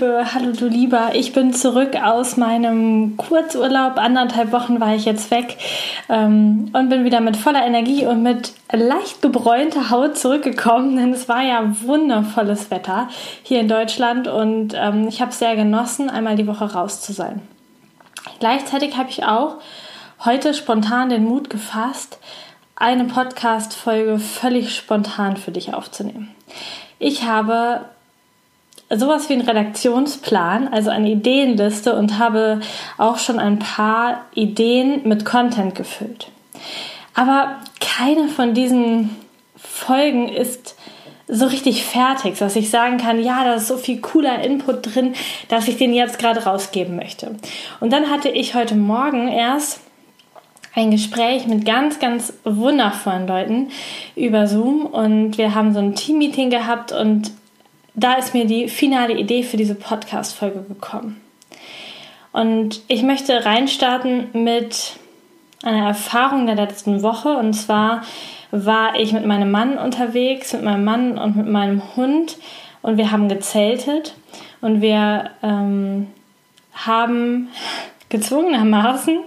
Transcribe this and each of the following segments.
Liebe, hallo du Lieber. Ich bin zurück aus meinem Kurzurlaub. Anderthalb Wochen war ich jetzt weg ähm, und bin wieder mit voller Energie und mit leicht gebräunter Haut zurückgekommen, denn es war ja wundervolles Wetter hier in Deutschland und ähm, ich habe es sehr genossen, einmal die Woche raus zu sein. Gleichzeitig habe ich auch heute spontan den Mut gefasst, eine Podcast-Folge völlig spontan für dich aufzunehmen. Ich habe sowas wie einen Redaktionsplan, also eine Ideenliste und habe auch schon ein paar Ideen mit Content gefüllt. Aber keine von diesen Folgen ist so richtig fertig, dass ich sagen kann, ja, da ist so viel cooler Input drin, dass ich den jetzt gerade rausgeben möchte. Und dann hatte ich heute Morgen erst ein Gespräch mit ganz, ganz wundervollen Leuten über Zoom und wir haben so ein Team-Meeting gehabt und da ist mir die finale Idee für diese Podcast-Folge gekommen. Und ich möchte reinstarten mit einer Erfahrung der letzten Woche. Und zwar war ich mit meinem Mann unterwegs, mit meinem Mann und mit meinem Hund. Und wir haben gezeltet. Und wir ähm, haben gezwungenermaßen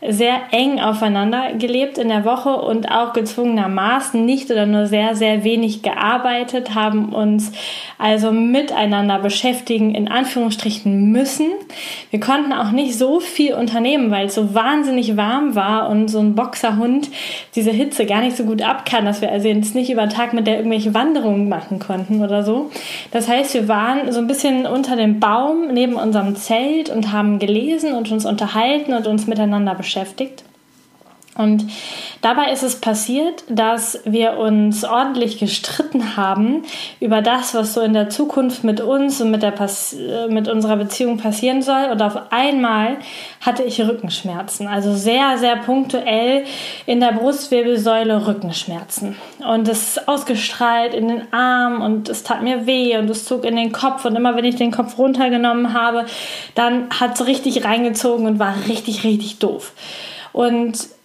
sehr eng aufeinander gelebt in der Woche und auch gezwungenermaßen nicht oder nur sehr, sehr wenig gearbeitet, haben uns also miteinander beschäftigen, in Anführungsstrichen müssen. Wir konnten auch nicht so viel unternehmen, weil es so wahnsinnig warm war und so ein Boxerhund diese Hitze gar nicht so gut ab kann, dass wir also jetzt nicht über Tag mit der irgendwelche Wanderungen machen konnten oder so. Das heißt, wir waren so ein bisschen unter dem Baum neben unserem Zelt und haben gelesen und uns unterhalten und uns miteinander beschäftigt beschäftigt. Und dabei ist es passiert, dass wir uns ordentlich gestritten haben über das, was so in der Zukunft mit uns und mit, der Pas mit unserer Beziehung passieren soll. Und auf einmal hatte ich Rückenschmerzen, also sehr, sehr punktuell in der Brustwirbelsäule Rückenschmerzen. Und es ist ausgestrahlt in den Arm und es tat mir weh und es zog in den Kopf. Und immer wenn ich den Kopf runtergenommen habe, dann hat es richtig reingezogen und war richtig, richtig doof. Und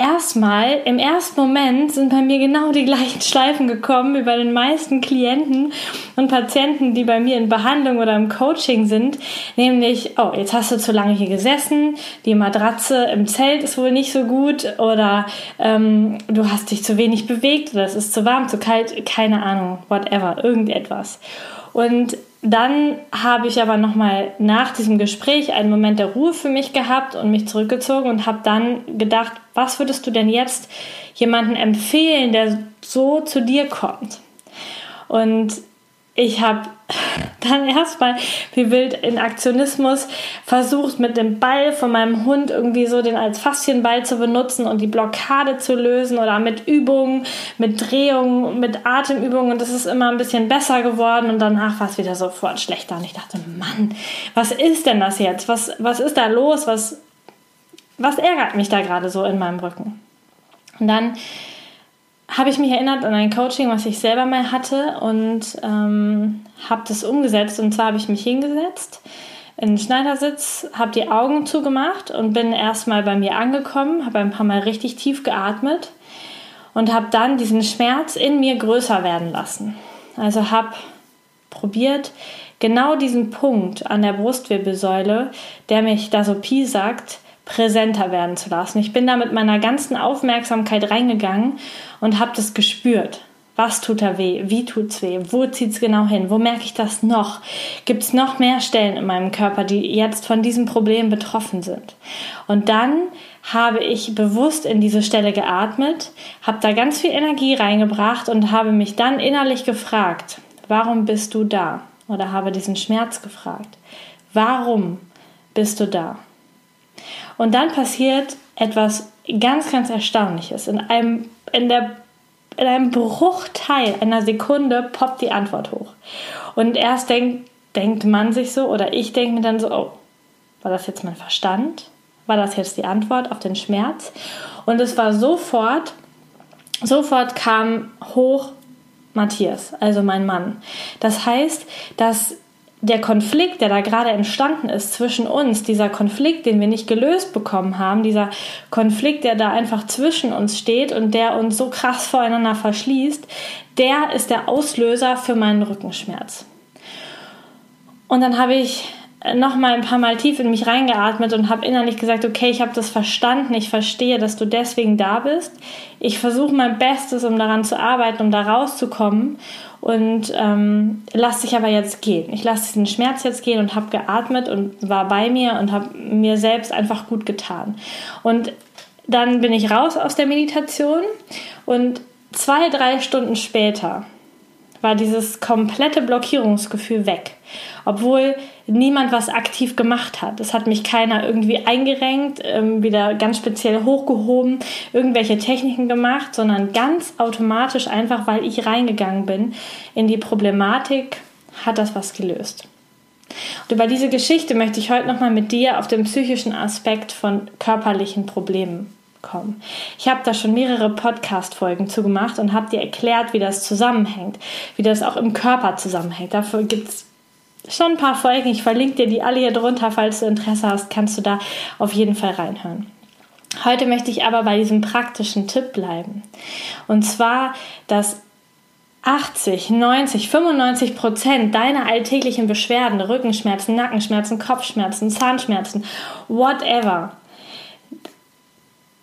erstmal, im ersten Moment sind bei mir genau die gleichen Schleifen gekommen wie bei den meisten Klienten und Patienten, die bei mir in Behandlung oder im Coaching sind. Nämlich, oh, jetzt hast du zu lange hier gesessen, die Matratze im Zelt ist wohl nicht so gut oder ähm, du hast dich zu wenig bewegt oder es ist zu warm, zu kalt, keine Ahnung, whatever, irgendetwas. Und dann habe ich aber nochmal nach diesem Gespräch einen Moment der Ruhe für mich gehabt und mich zurückgezogen und habe dann gedacht, was würdest du denn jetzt jemandem empfehlen, der so zu dir kommt? Und ich habe dann erstmal wie wild in Aktionismus versucht, mit dem Ball von meinem Hund irgendwie so den als Faszienball zu benutzen und die Blockade zu lösen oder mit Übungen, mit Drehungen, mit Atemübungen und das ist immer ein bisschen besser geworden und danach war es wieder sofort schlechter und ich dachte, Mann, was ist denn das jetzt? Was, was ist da los? Was, was ärgert mich da gerade so in meinem Rücken? Und dann habe ich mich erinnert an ein Coaching, was ich selber mal hatte und ähm, habe das umgesetzt. Und zwar habe ich mich hingesetzt in den Schneidersitz, habe die Augen zugemacht und bin erstmal bei mir angekommen, habe ein paar Mal richtig tief geatmet und habe dann diesen Schmerz in mir größer werden lassen. Also habe probiert, genau diesen Punkt an der Brustwirbelsäule, der mich da so piesackt, präsenter werden zu lassen. Ich bin da mit meiner ganzen Aufmerksamkeit reingegangen und habe das gespürt. Was tut da weh? Wie tut's weh? Wo zieht's genau hin? Wo merke ich das noch? Gibt es noch mehr Stellen in meinem Körper, die jetzt von diesem Problem betroffen sind? Und dann habe ich bewusst in diese Stelle geatmet, habe da ganz viel Energie reingebracht und habe mich dann innerlich gefragt, warum bist du da? Oder habe diesen Schmerz gefragt, warum bist du da? Und dann passiert etwas ganz, ganz Erstaunliches. In einem, in der, in einem Bruchteil einer Sekunde poppt die Antwort hoch. Und erst denkt, denkt man sich so, oder ich denke mir dann so, oh, war das jetzt mein Verstand? war das jetzt die Antwort auf den Schmerz. Und es war sofort, sofort kam hoch Matthias, also mein Mann. Das heißt, dass der Konflikt, der da gerade entstanden ist zwischen uns, dieser Konflikt, den wir nicht gelöst bekommen haben, dieser Konflikt, der da einfach zwischen uns steht und der uns so krass voreinander verschließt, der ist der Auslöser für meinen Rückenschmerz. Und dann habe ich noch mal ein paar Mal tief in mich reingeatmet und habe innerlich gesagt, okay, ich habe das verstanden, ich verstehe, dass du deswegen da bist. Ich versuche mein Bestes, um daran zu arbeiten, um da rauszukommen und ähm, lass dich aber jetzt gehen. Ich lasse diesen Schmerz jetzt gehen und habe geatmet und war bei mir und habe mir selbst einfach gut getan. Und dann bin ich raus aus der Meditation und zwei, drei Stunden später war dieses komplette Blockierungsgefühl weg. Obwohl niemand was aktiv gemacht hat. Es hat mich keiner irgendwie eingerenkt, ähm, wieder ganz speziell hochgehoben, irgendwelche Techniken gemacht, sondern ganz automatisch einfach, weil ich reingegangen bin in die Problematik, hat das was gelöst. Und über diese Geschichte möchte ich heute nochmal mit dir auf den psychischen Aspekt von körperlichen Problemen kommen. Ich habe da schon mehrere Podcast-Folgen zugemacht und habe dir erklärt, wie das zusammenhängt, wie das auch im Körper zusammenhängt. Dafür gibt es schon ein paar Folgen. Ich verlinke dir die alle hier drunter. Falls du Interesse hast, kannst du da auf jeden Fall reinhören. Heute möchte ich aber bei diesem praktischen Tipp bleiben. Und zwar, dass 80, 90, 95 Prozent deiner alltäglichen Beschwerden, Rückenschmerzen, Nackenschmerzen, Kopfschmerzen, Zahnschmerzen, whatever,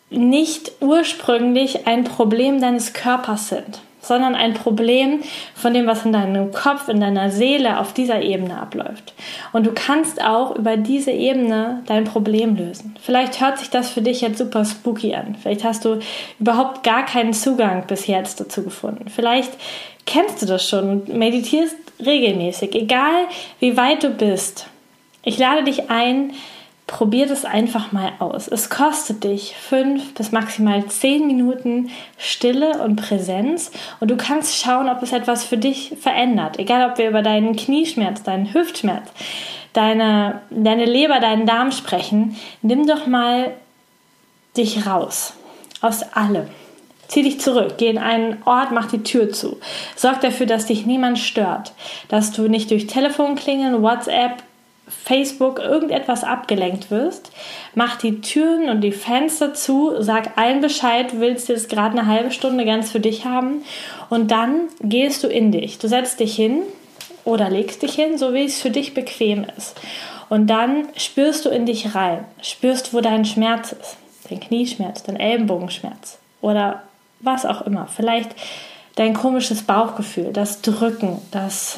nicht ursprünglich ein Problem deines Körpers sind sondern ein Problem von dem, was in deinem Kopf, in deiner Seele auf dieser Ebene abläuft. Und du kannst auch über diese Ebene dein Problem lösen. Vielleicht hört sich das für dich jetzt super spooky an. Vielleicht hast du überhaupt gar keinen Zugang bis jetzt dazu gefunden. Vielleicht kennst du das schon und meditierst regelmäßig, egal wie weit du bist. Ich lade dich ein, probier das einfach mal aus. Es kostet dich fünf bis maximal zehn Minuten Stille und Präsenz und du kannst schauen, ob es etwas für dich verändert. Egal, ob wir über deinen Knieschmerz, deinen Hüftschmerz, deine, deine Leber, deinen Darm sprechen, nimm doch mal dich raus aus allem. Zieh dich zurück, geh in einen Ort, mach die Tür zu. Sorg dafür, dass dich niemand stört, dass du nicht durch Telefonklingeln, WhatsApp, Facebook irgendetwas abgelenkt wirst, mach die Türen und die Fenster zu, sag allen Bescheid, du willst jetzt gerade eine halbe Stunde ganz für dich haben und dann gehst du in dich. Du setzt dich hin oder legst dich hin, so wie es für dich bequem ist. Und dann spürst du in dich rein, spürst, wo dein Schmerz ist. Dein Knieschmerz, dein Ellenbogenschmerz oder was auch immer. Vielleicht dein komisches Bauchgefühl, das Drücken, das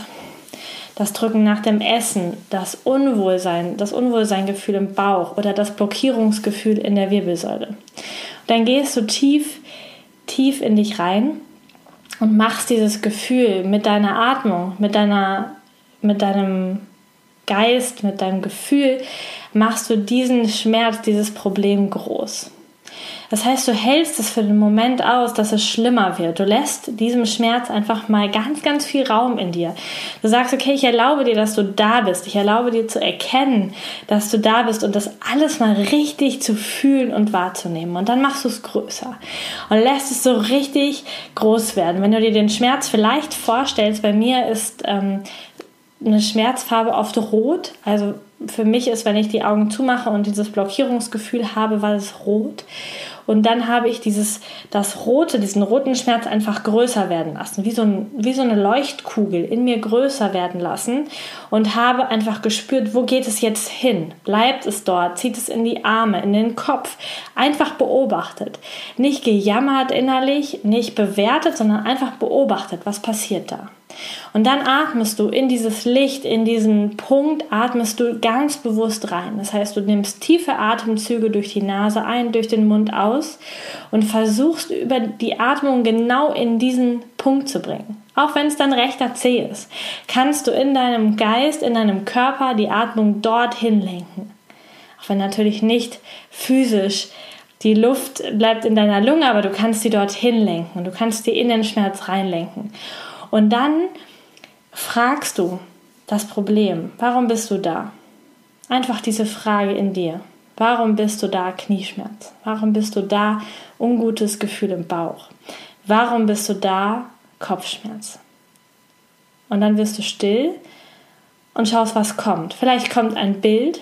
das Drücken nach dem Essen, das Unwohlsein, das Unwohlseingefühl im Bauch oder das Blockierungsgefühl in der Wirbelsäule. Und dann gehst du tief, tief in dich rein und machst dieses Gefühl mit deiner Atmung, mit deiner, mit deinem Geist, mit deinem Gefühl, machst du diesen Schmerz, dieses Problem groß. Das heißt, du hältst es für den Moment aus, dass es schlimmer wird. Du lässt diesem Schmerz einfach mal ganz, ganz viel Raum in dir. Du sagst, okay, ich erlaube dir, dass du da bist. Ich erlaube dir zu erkennen, dass du da bist und das alles mal richtig zu fühlen und wahrzunehmen. Und dann machst du es größer und lässt es so richtig groß werden. Wenn du dir den Schmerz vielleicht vorstellst, bei mir ist ähm, eine Schmerzfarbe oft rot. Also für mich ist, wenn ich die Augen zumache und dieses Blockierungsgefühl habe, war es rot. Und dann habe ich dieses, das Rote, diesen roten Schmerz einfach größer werden lassen, wie so, ein, wie so eine Leuchtkugel in mir größer werden lassen und habe einfach gespürt, wo geht es jetzt hin? Bleibt es dort? Zieht es in die Arme, in den Kopf? Einfach beobachtet. Nicht gejammert innerlich, nicht bewertet, sondern einfach beobachtet, was passiert da. Und dann atmest du in dieses Licht, in diesen Punkt, atmest du ganz bewusst rein. Das heißt, du nimmst tiefe Atemzüge durch die Nase ein, durch den Mund aus und versuchst über die Atmung genau in diesen Punkt zu bringen. Auch wenn es dann rechter C ist, kannst du in deinem Geist, in deinem Körper die Atmung dorthin lenken. Auch wenn natürlich nicht physisch die Luft bleibt in deiner Lunge, aber du kannst sie dorthin lenken. Du kannst die in den Schmerz reinlenken. Und dann fragst du das Problem, warum bist du da? Einfach diese Frage in dir. Warum bist du da Knieschmerz? Warum bist du da ungutes Gefühl im Bauch? Warum bist du da Kopfschmerz? Und dann wirst du still und schaust, was kommt. Vielleicht kommt ein Bild,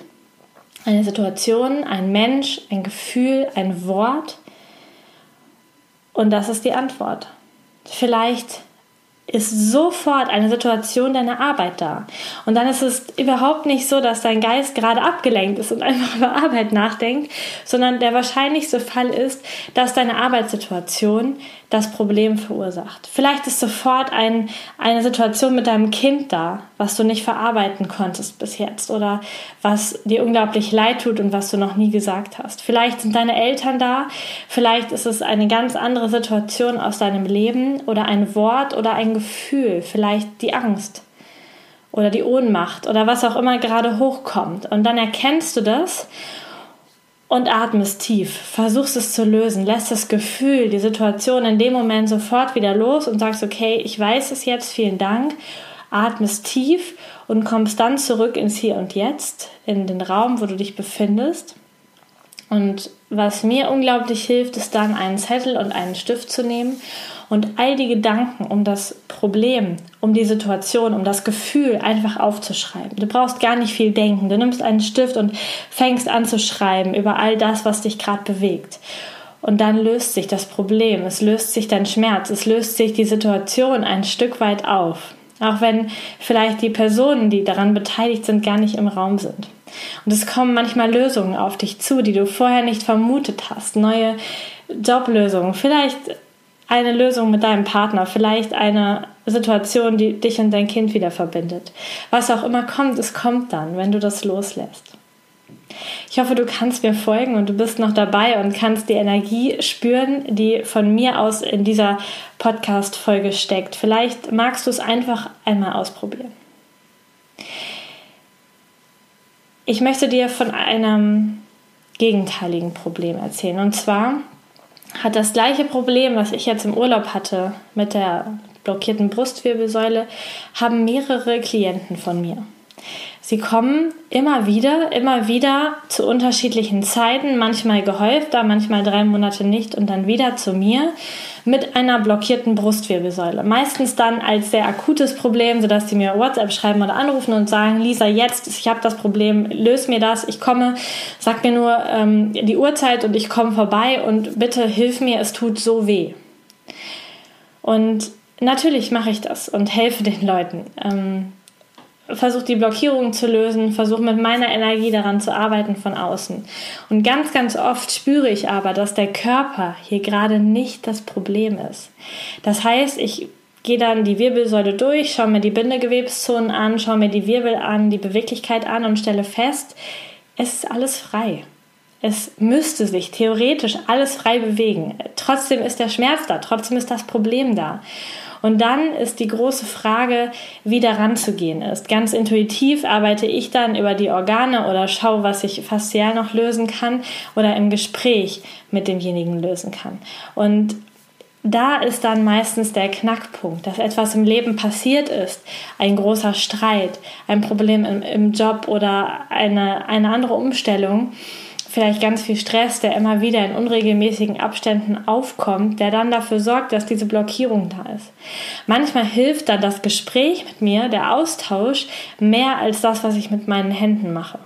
eine Situation, ein Mensch, ein Gefühl, ein Wort. Und das ist die Antwort. Vielleicht ist sofort eine Situation deiner Arbeit da. Und dann ist es überhaupt nicht so, dass dein Geist gerade abgelenkt ist und einfach über Arbeit nachdenkt, sondern der wahrscheinlichste Fall ist, dass deine Arbeitssituation das Problem verursacht. Vielleicht ist sofort ein, eine Situation mit deinem Kind da, was du nicht verarbeiten konntest bis jetzt oder was dir unglaublich leid tut und was du noch nie gesagt hast. Vielleicht sind deine Eltern da, vielleicht ist es eine ganz andere Situation aus deinem Leben oder ein Wort oder ein Gefühl, vielleicht die Angst oder die Ohnmacht oder was auch immer gerade hochkommt. Und dann erkennst du das und atmest tief. Versuchst es zu lösen, lässt das Gefühl, die Situation in dem Moment sofort wieder los und sagst, okay, ich weiß es jetzt, vielen Dank. Atmest tief und kommst dann zurück ins Hier und Jetzt, in den Raum, wo du dich befindest. Und was mir unglaublich hilft, ist dann einen Zettel und einen Stift zu nehmen und all die Gedanken um das Problem, um die Situation, um das Gefühl einfach aufzuschreiben. Du brauchst gar nicht viel denken. Du nimmst einen Stift und fängst an zu schreiben über all das, was dich gerade bewegt. Und dann löst sich das Problem, es löst sich dein Schmerz, es löst sich die Situation ein Stück weit auf. Auch wenn vielleicht die Personen, die daran beteiligt sind, gar nicht im Raum sind. Und es kommen manchmal Lösungen auf dich zu, die du vorher nicht vermutet hast. Neue Joblösungen, vielleicht eine Lösung mit deinem Partner, vielleicht eine Situation, die dich und dein Kind wieder verbindet. Was auch immer kommt, es kommt dann, wenn du das loslässt. Ich hoffe, du kannst mir folgen und du bist noch dabei und kannst die Energie spüren, die von mir aus in dieser Podcast-Folge steckt. Vielleicht magst du es einfach einmal ausprobieren. Ich möchte dir von einem gegenteiligen Problem erzählen. Und zwar hat das gleiche Problem, was ich jetzt im Urlaub hatte mit der blockierten Brustwirbelsäule, haben mehrere Klienten von mir. Sie kommen immer wieder, immer wieder zu unterschiedlichen Zeiten, manchmal gehäufter, manchmal drei Monate nicht und dann wieder zu mir mit einer blockierten Brustwirbelsäule. Meistens dann als sehr akutes Problem, sodass sie mir WhatsApp schreiben oder anrufen und sagen, Lisa, jetzt, ich habe das Problem, löse mir das, ich komme, sag mir nur ähm, die Uhrzeit und ich komme vorbei und bitte hilf mir, es tut so weh. Und natürlich mache ich das und helfe den Leuten. Ähm, versuche die Blockierung zu lösen, versuche mit meiner Energie daran zu arbeiten von außen. Und ganz, ganz oft spüre ich aber, dass der Körper hier gerade nicht das Problem ist. Das heißt, ich gehe dann die Wirbelsäule durch, schaue mir die Bindegewebszonen an, schaue mir die Wirbel an, die Beweglichkeit an und stelle fest, es ist alles frei. Es müsste sich theoretisch alles frei bewegen. Trotzdem ist der Schmerz da, trotzdem ist das Problem da. Und dann ist die große Frage, wie daran zu gehen ist. Ganz intuitiv arbeite ich dann über die Organe oder schaue, was ich faszial noch lösen kann oder im Gespräch mit demjenigen lösen kann. Und da ist dann meistens der Knackpunkt, dass etwas im Leben passiert ist, ein großer Streit, ein Problem im, im Job oder eine, eine andere Umstellung vielleicht ganz viel Stress, der immer wieder in unregelmäßigen Abständen aufkommt, der dann dafür sorgt, dass diese Blockierung da ist. Manchmal hilft dann das Gespräch mit mir, der Austausch, mehr als das, was ich mit meinen Händen mache.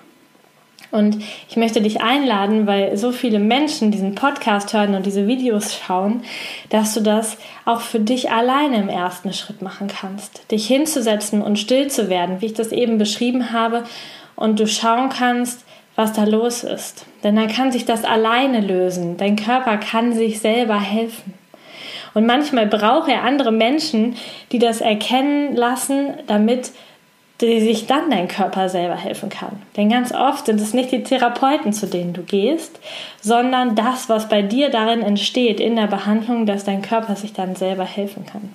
Und ich möchte dich einladen, weil so viele Menschen diesen Podcast hören und diese Videos schauen, dass du das auch für dich alleine im ersten Schritt machen kannst. Dich hinzusetzen und still zu werden, wie ich das eben beschrieben habe, und du schauen kannst, was da los ist. Denn dann kann sich das alleine lösen. Dein Körper kann sich selber helfen. Und manchmal braucht er andere Menschen, die das erkennen lassen, damit sich dann dein Körper selber helfen kann. Denn ganz oft sind es nicht die Therapeuten, zu denen du gehst, sondern das, was bei dir darin entsteht in der Behandlung, dass dein Körper sich dann selber helfen kann.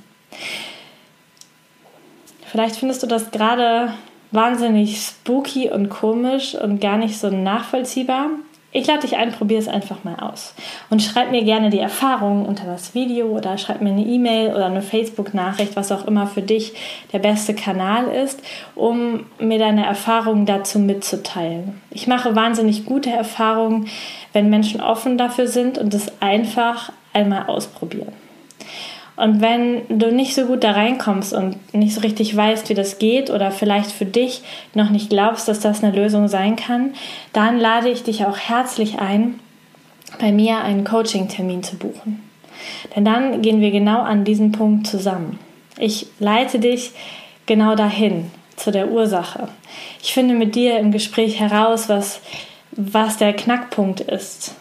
Vielleicht findest du das gerade wahnsinnig spooky und komisch und gar nicht so nachvollziehbar. ich lade dich ein, probier es einfach mal aus. Und schreib mir gerne die Erfahrungen unter das Video oder schreib mir eine E-Mail oder eine Facebook-Nachricht, was auch immer für dich der beste Kanal ist, um mir deine Erfahrungen dazu mitzuteilen. Ich mache wahnsinnig gute Erfahrungen, wenn Menschen offen dafür sind und es einfach einmal ausprobieren. Und wenn du nicht so gut da reinkommst und nicht so richtig weißt, wie das geht oder vielleicht für dich noch nicht glaubst, dass das eine Lösung sein kann, dann lade ich dich auch herzlich ein, bei mir einen Coaching-Termin zu buchen. Denn dann gehen wir genau an diesen Punkt zusammen. Ich leite dich genau dahin, zu der Ursache. Ich finde mit dir im Gespräch heraus, was, was der Knackpunkt ist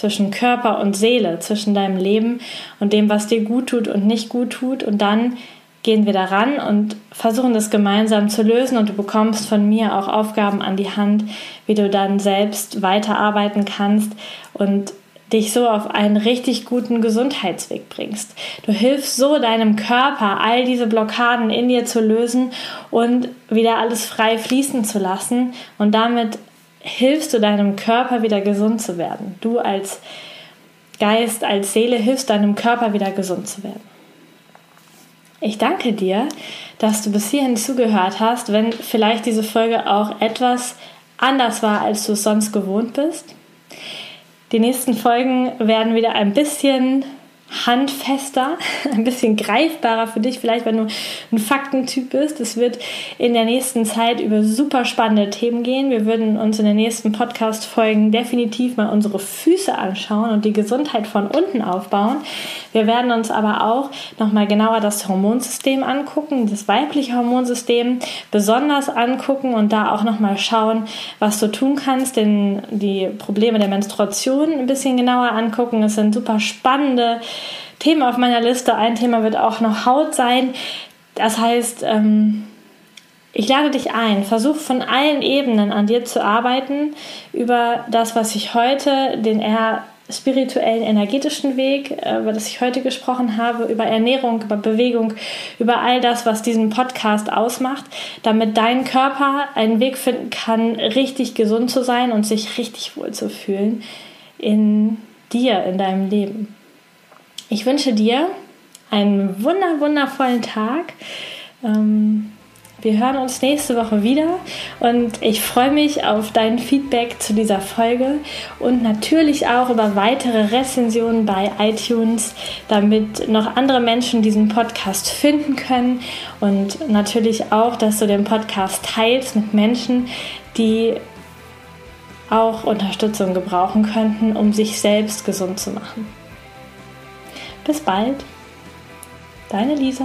zwischen Körper und Seele, zwischen deinem Leben und dem, was dir gut tut und nicht gut tut. Und dann gehen wir daran und versuchen das gemeinsam zu lösen und du bekommst von mir auch Aufgaben an die Hand, wie du dann selbst weiterarbeiten kannst und dich so auf einen richtig guten Gesundheitsweg bringst. Du hilfst so deinem Körper, all diese Blockaden in dir zu lösen und wieder alles frei fließen zu lassen und damit hilfst du deinem Körper wieder gesund zu werden. Du als Geist, als Seele hilfst deinem Körper wieder gesund zu werden. Ich danke dir, dass du bis hierhin zugehört hast, wenn vielleicht diese Folge auch etwas anders war, als du es sonst gewohnt bist. Die nächsten Folgen werden wieder ein bisschen handfester, ein bisschen greifbarer für dich, vielleicht wenn du ein Faktentyp bist. Es wird in der nächsten Zeit über super spannende Themen gehen. Wir würden uns in den nächsten Podcast-Folgen definitiv mal unsere Füße anschauen und die Gesundheit von unten aufbauen. Wir werden uns aber auch nochmal genauer das Hormonsystem angucken, das weibliche Hormonsystem besonders angucken und da auch nochmal schauen, was du tun kannst, denn die Probleme der Menstruation ein bisschen genauer angucken. Es sind super spannende Themen auf meiner Liste. Ein Thema wird auch noch Haut sein. Das heißt, ähm, ich lade dich ein, versuch von allen Ebenen an dir zu arbeiten über das, was ich heute, den eher spirituellen, energetischen Weg, äh, über das ich heute gesprochen habe, über Ernährung, über Bewegung, über all das, was diesen Podcast ausmacht, damit dein Körper einen Weg finden kann, richtig gesund zu sein und sich richtig wohl zu fühlen in dir, in deinem Leben. Ich wünsche dir einen wunder, wundervollen Tag. Ähm, wir hören uns nächste Woche wieder und ich freue mich auf dein Feedback zu dieser Folge und natürlich auch über weitere Rezensionen bei iTunes, damit noch andere Menschen diesen Podcast finden können und natürlich auch, dass du den Podcast teilst mit Menschen, die auch Unterstützung gebrauchen könnten, um sich selbst gesund zu machen. Bis bald, deine Lisa.